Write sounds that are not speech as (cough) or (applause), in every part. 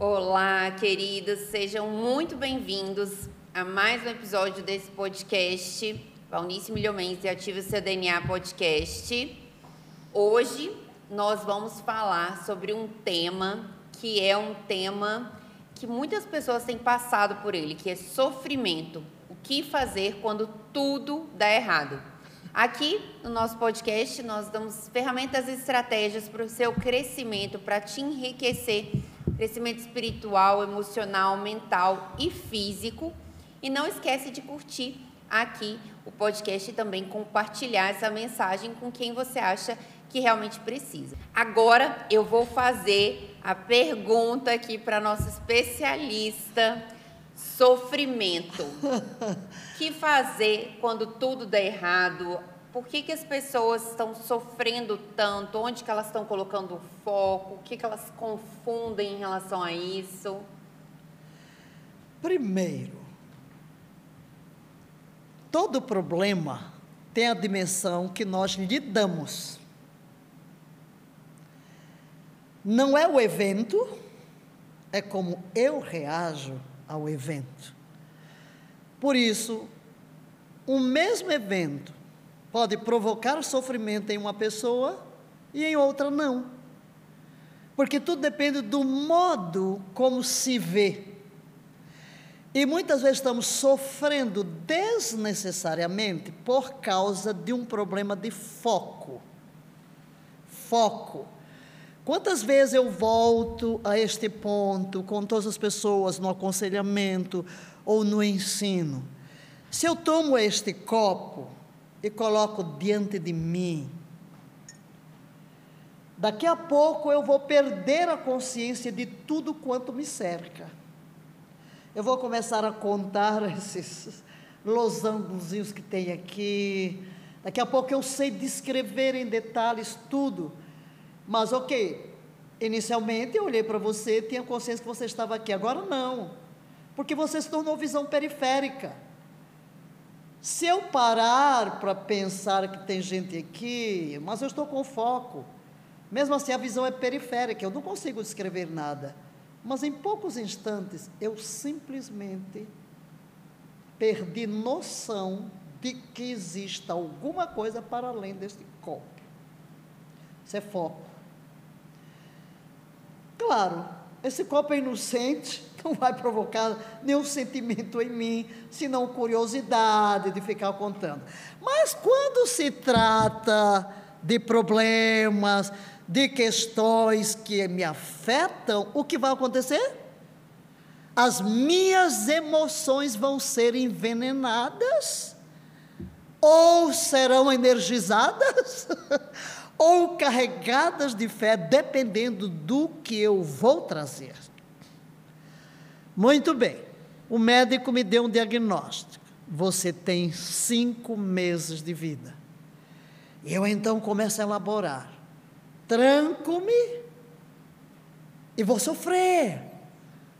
Olá, queridos, sejam muito bem-vindos a mais um episódio desse podcast, Valnice Milhomens e Ativa Seu DNA Podcast. Hoje nós vamos falar sobre um tema que é um tema que muitas pessoas têm passado por ele, que é sofrimento. O que fazer quando tudo dá errado? Aqui no nosso podcast, nós damos ferramentas e estratégias para o seu crescimento, para te enriquecer, crescimento espiritual, emocional, mental e físico. E não esquece de curtir aqui o podcast e também compartilhar essa mensagem com quem você acha que realmente precisa. Agora eu vou fazer a pergunta aqui para nossa especialista sofrimento. (laughs) Que fazer quando tudo dá errado? Por que, que as pessoas estão sofrendo tanto? Onde que elas estão colocando o foco? O que, que elas confundem em relação a isso? Primeiro, todo problema tem a dimensão que nós lhe damos. Não é o evento, é como eu reajo ao evento. Por isso, o mesmo evento pode provocar sofrimento em uma pessoa e em outra não. Porque tudo depende do modo como se vê. E muitas vezes estamos sofrendo desnecessariamente por causa de um problema de foco. Foco. Quantas vezes eu volto a este ponto com todas as pessoas no aconselhamento ou no ensino? Se eu tomo este copo e coloco diante de mim, daqui a pouco eu vou perder a consciência de tudo quanto me cerca. Eu vou começar a contar (laughs) esses losangozinhos que tem aqui. Daqui a pouco eu sei descrever em detalhes tudo mas ok, inicialmente eu olhei para você, tinha consciência que você estava aqui, agora não, porque você se tornou visão periférica. Se eu parar para pensar que tem gente aqui, mas eu estou com foco, mesmo assim a visão é periférica, eu não consigo descrever nada. Mas em poucos instantes eu simplesmente perdi noção de que exista alguma coisa para além deste copo. Isso é foco. Claro, esse copo é inocente, (laughs) não vai provocar nenhum sentimento em mim, senão curiosidade de ficar contando. Mas quando se trata de problemas, de questões que me afetam, o que vai acontecer? As minhas emoções vão ser envenenadas ou serão energizadas (laughs) ou carregadas de fé, dependendo do que eu vou trazer. Muito bem, o médico me deu um diagnóstico. Você tem cinco meses de vida. Eu então começo a elaborar. Tranco-me e vou sofrer.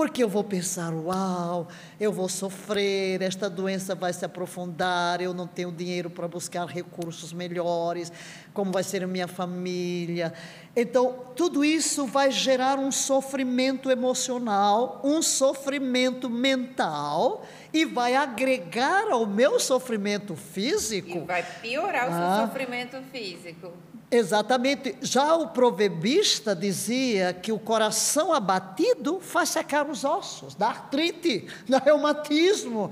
Porque eu vou pensar, uau, eu vou sofrer, esta doença vai se aprofundar, eu não tenho dinheiro para buscar recursos melhores, como vai ser a minha família. Então, tudo isso vai gerar um sofrimento emocional, um sofrimento mental e vai agregar ao meu sofrimento físico. E vai piorar o ah, seu sofrimento físico. Exatamente. Já o proverbista dizia que o coração abatido faz secar os ossos, dá artrite, (laughs) dá reumatismo.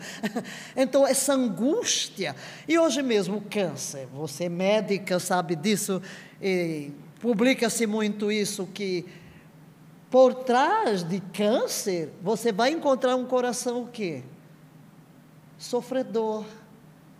Então, essa angústia. E hoje mesmo, o câncer. Você é médica, sabe disso. Publica-se muito isso, que por trás de câncer, você vai encontrar um coração o quê? Sofredor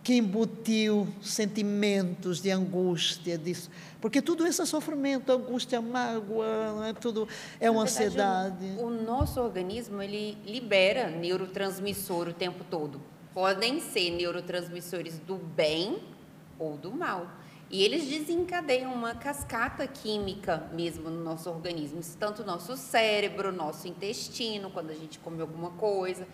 que embutiu sentimentos de angústia, disso, porque tudo isso é sofrimento, angústia, mágoa, é tudo é uma verdade, ansiedade. O, o nosso organismo ele libera neurotransmissor o tempo todo. Podem ser neurotransmissores do bem ou do mal. E eles desencadeiam uma cascata química mesmo no nosso organismo, tanto nosso cérebro, nosso intestino, quando a gente come alguma coisa.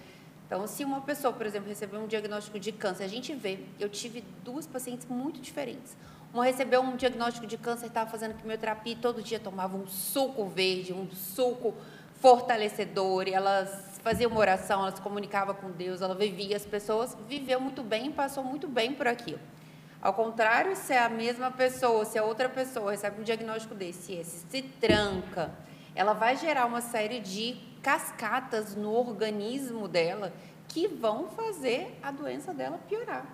Então, se uma pessoa, por exemplo, recebeu um diagnóstico de câncer, a gente vê, eu tive duas pacientes muito diferentes. Uma recebeu um diagnóstico de câncer, estava fazendo quimioterapia e todo dia tomava um suco verde, um suco fortalecedor, elas faziam uma oração, elas se comunicavam com Deus, ela vivia as pessoas, viveu muito bem, passou muito bem por aquilo. Ao contrário, se é a mesma pessoa, se a outra pessoa recebe um diagnóstico desse, esse se tranca, ela vai gerar uma série de cascatas no organismo dela que vão fazer a doença dela piorar.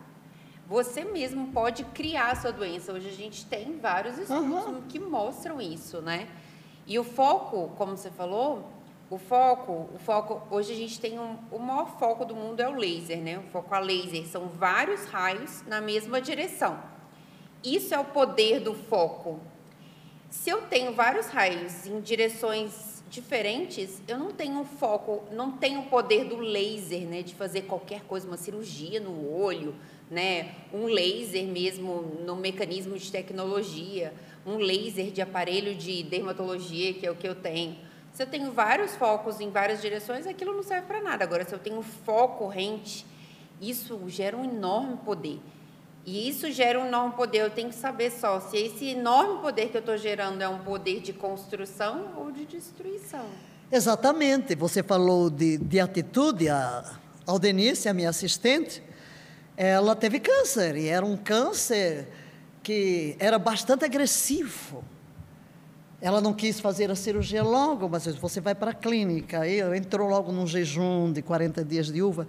Você mesmo pode criar a sua doença. Hoje a gente tem vários estudos uhum. que mostram isso, né? E o foco, como você falou, o foco, o foco, hoje a gente tem um, o maior foco do mundo é o laser, né? O foco a laser são vários raios na mesma direção. Isso é o poder do foco. Se eu tenho vários raios em direções diferentes, eu não tenho foco, não tenho o poder do laser, né, de fazer qualquer coisa, uma cirurgia no olho, né, um laser mesmo no mecanismo de tecnologia, um laser de aparelho de dermatologia, que é o que eu tenho. Se eu tenho vários focos em várias direções, aquilo não serve para nada. Agora, se eu tenho foco corrente, isso gera um enorme poder. E isso gera um enorme poder. Eu tenho que saber só se esse enorme poder que eu estou gerando é um poder de construção ou de destruição. Exatamente. Você falou de, de atitude. A Aldenice, a minha assistente, ela teve câncer. E era um câncer que era bastante agressivo. Ela não quis fazer a cirurgia logo, mas você vai para a clínica. E entrou logo num jejum de 40 dias de uva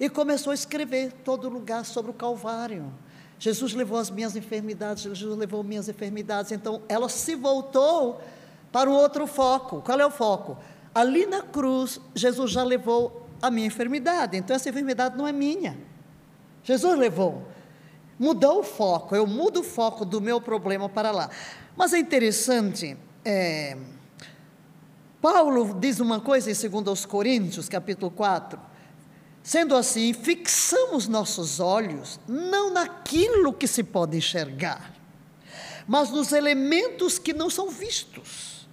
e começou a escrever todo lugar sobre o Calvário. Jesus levou as minhas enfermidades, Jesus levou minhas enfermidades. Então, ela se voltou para um outro foco. Qual é o foco? Ali na cruz, Jesus já levou a minha enfermidade. Então, essa enfermidade não é minha. Jesus levou. Mudou o foco. Eu mudo o foco do meu problema para lá. Mas é interessante. É, Paulo diz uma coisa em 2 Coríntios, capítulo 4 Sendo assim, fixamos nossos olhos não naquilo que se pode enxergar, mas nos elementos que não são vistos,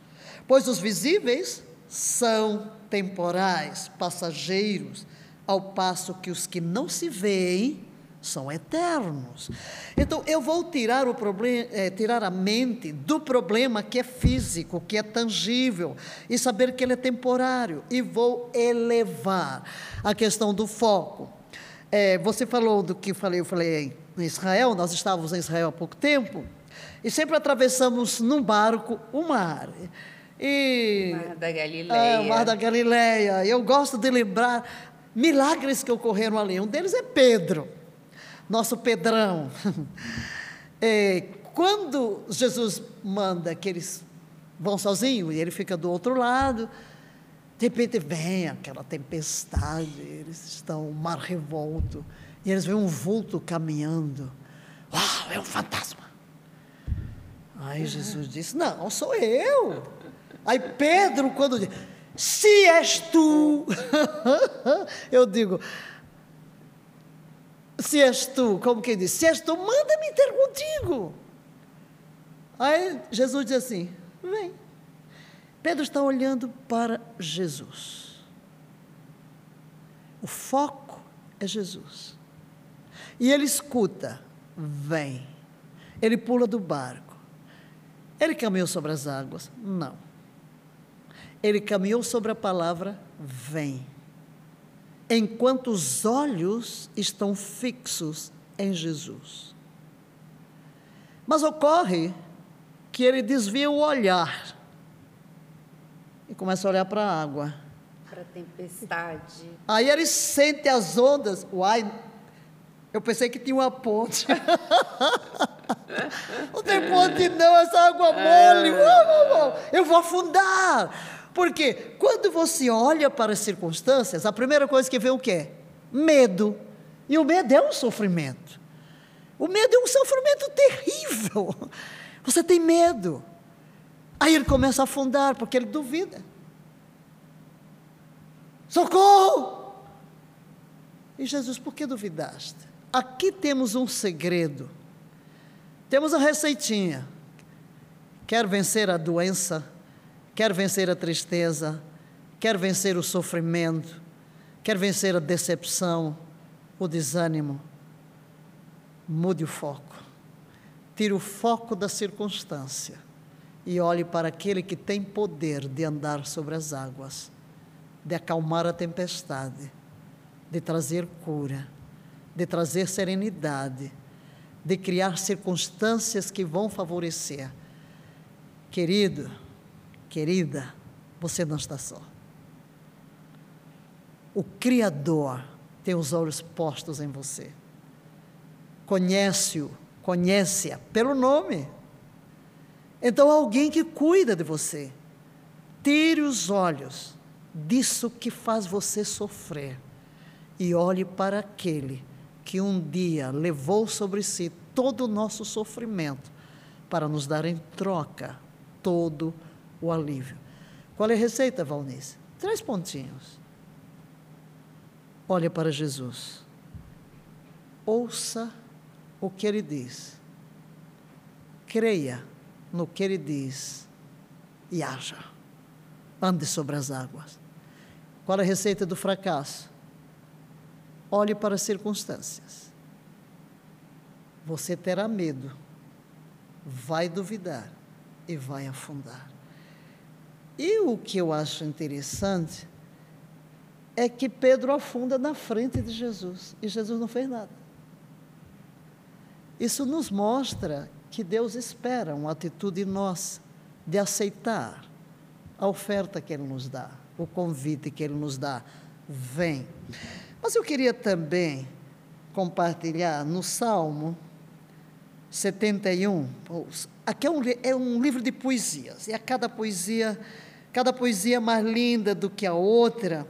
pois os visíveis são temporais, passageiros, ao passo que os que não se veem são eternos. Então eu vou tirar o problema, é, tirar a mente do problema que é físico, que é tangível, e saber que ele é temporário, e vou elevar a questão do foco. É, você falou do que falei, eu falei em Israel, nós estávamos em Israel há pouco tempo, e sempre atravessamos num barco o mar. E, Mar da Galileia. É, Mar da Galileia. Eu gosto de lembrar milagres que ocorreram ali. Um deles é Pedro nosso Pedrão. (laughs) É, quando Jesus manda que eles vão sozinhos e ele fica do outro lado, de repente vem aquela tempestade, eles estão um mar revolto, e eles veem um vulto caminhando. Uau, é um fantasma. Aí Jesus disse: Não, sou eu. Aí Pedro, quando diz: Se és tu, (laughs) eu digo: se és tu, como quem diz, se és tu, manda-me ter contigo. Aí Jesus diz assim: vem. Pedro está olhando para Jesus. O foco é Jesus. E ele escuta: vem. Ele pula do barco. Ele caminhou sobre as águas? Não. Ele caminhou sobre a palavra vem enquanto os olhos estão fixos em Jesus. Mas ocorre que ele desvia o olhar e começa a olhar para a água. Para a tempestade. Aí ele sente as ondas. Uai, eu pensei que tinha uma ponte. (laughs) não tem ponte não, essa água mole. É. Eu vou afundar. Porque quando você olha para as circunstâncias, a primeira coisa que vê o quê? Medo. E o medo é um sofrimento. O medo é um sofrimento terrível. (laughs) Você tem medo. Aí ele começa a afundar, porque ele duvida. Socorro! E Jesus, por que duvidaste? Aqui temos um segredo. Temos a receitinha. Quer vencer a doença? Quer vencer a tristeza, quer vencer o sofrimento, quer vencer a decepção, o desânimo, mude o foco. Tire o foco da circunstância e olhe para aquele que tem poder de andar sobre as águas, de acalmar a tempestade, de trazer cura, de trazer serenidade, de criar circunstâncias que vão favorecer. Querido, querida, você não está só. O Criador tem os olhos postos em você. Conhece-o, conhece-a pelo nome. Então, alguém que cuida de você. Tire os olhos disso que faz você sofrer e olhe para aquele que um dia levou sobre si todo o nosso sofrimento para nos dar em troca todo o alívio. Qual é a receita, Valnice? Três pontinhos. Olhe para Jesus. Ouça o que ele diz. Creia no que ele diz e haja. Ande sobre as águas. Qual é a receita do fracasso? Olhe para as circunstâncias. Você terá medo, vai duvidar e vai afundar. E o que eu acho interessante é que Pedro afunda na frente de Jesus e Jesus não fez nada. Isso nos mostra que Deus espera uma atitude nossa de aceitar a oferta que Ele nos dá, o convite que Ele nos dá. Vem. Mas eu queria também compartilhar no Salmo 71. Aqui é um, é um livro de poesias, e a cada poesia, cada poesia mais linda do que a outra,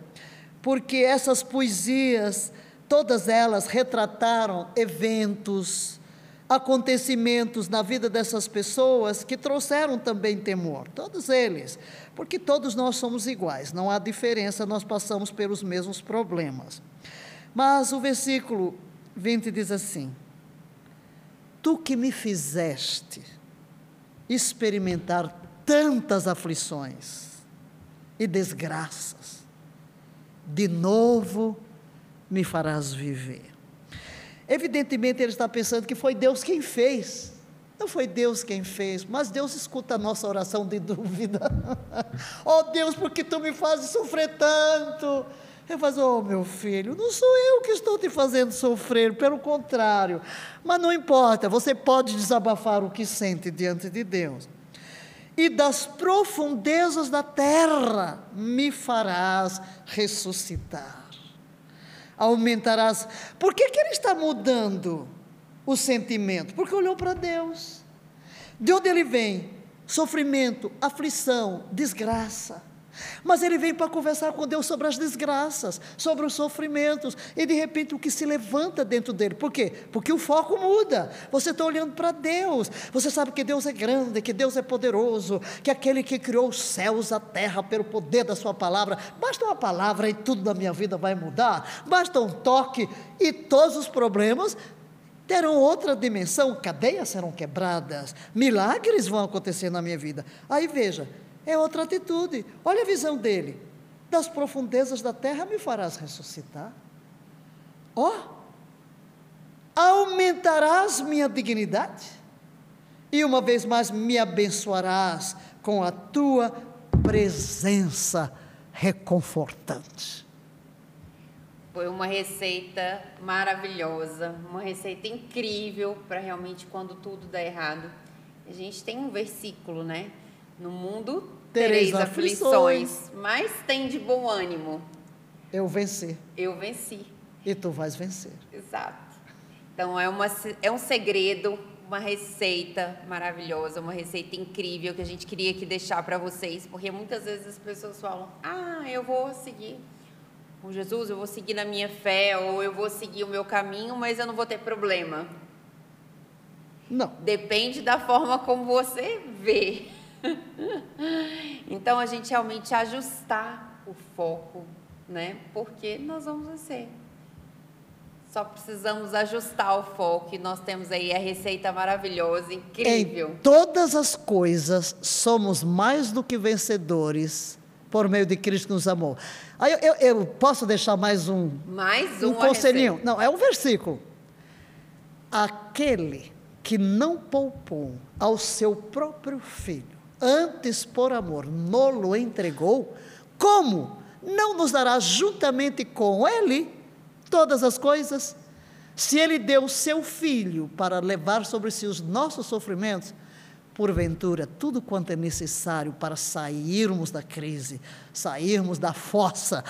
porque essas poesias, todas elas retrataram eventos, acontecimentos na vida dessas pessoas que trouxeram também temor, todos eles, porque todos nós somos iguais, não há diferença, nós passamos pelos mesmos problemas. Mas o versículo 20 diz assim: Tu que me fizeste experimentar tantas aflições e desgraças, de novo me farás viver. Evidentemente, ele está pensando que foi Deus quem fez. Não foi Deus quem fez, mas Deus escuta a nossa oração de (laughs) dúvida. oh Deus, por que tu me fazes sofrer tanto? Eu falo, oh meu filho, não sou eu que estou te fazendo sofrer, pelo contrário. Mas não importa, você pode desabafar o que sente diante de Deus. E das profundezas da terra me farás ressuscitar aumentarás. Por que, que ele está mudando o sentimento? Porque olhou para Deus. De onde ele vem? Sofrimento, aflição, desgraça. Mas ele vem para conversar com Deus sobre as desgraças, sobre os sofrimentos, e de repente o que se levanta dentro dele. Por quê? Porque o foco muda. Você está olhando para Deus. Você sabe que Deus é grande, que Deus é poderoso, que aquele que criou os céus, a terra, pelo poder da Sua palavra. Basta uma palavra e tudo na minha vida vai mudar. Basta um toque e todos os problemas terão outra dimensão, cadeias serão quebradas, milagres vão acontecer na minha vida. Aí veja, é outra atitude. Olha a visão dele. Das profundezas da terra me farás ressuscitar. Ó, oh, aumentarás minha dignidade e uma vez mais me abençoarás com a tua presença reconfortante. Foi uma receita maravilhosa, uma receita incrível para realmente quando tudo dá errado. A gente tem um versículo, né? No mundo tereis aflições, aflições, mas tem de bom ânimo. Eu venci. Eu venci. E tu vais vencer. Exato. Então é, uma, é um segredo, uma receita maravilhosa, uma receita incrível que a gente queria aqui deixar para vocês, porque muitas vezes as pessoas falam: ah, eu vou seguir com Jesus, eu vou seguir na minha fé, ou eu vou seguir o meu caminho, mas eu não vou ter problema. Não. Depende da forma como você vê. (laughs) então a gente realmente ajustar o foco, né? Porque nós vamos vencer. Só precisamos ajustar o foco e nós temos aí a receita maravilhosa, incrível. Em todas as coisas somos mais do que vencedores por meio de Cristo que nos amou. Aí eu, eu, eu posso deixar mais um mais um conselhinho? Receita. Não, é um versículo. Aquele que não poupou ao seu próprio filho, antes por amor nolo entregou, como não nos dará juntamente com Ele todas as coisas? Se Ele deu o seu Filho para levar sobre si os nossos sofrimentos, porventura, tudo quanto é necessário para sairmos da crise, sairmos da fossa,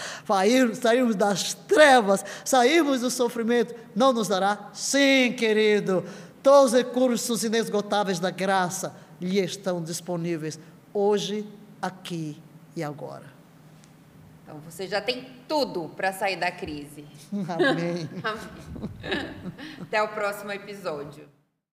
sairmos das trevas, sairmos do sofrimento, não nos dará? Sim, querido, todos os recursos inesgotáveis da graça lhe estão disponíveis hoje, aqui e agora. Então você já tem tudo para sair da crise. Amém. (laughs) Amém. Até o próximo episódio.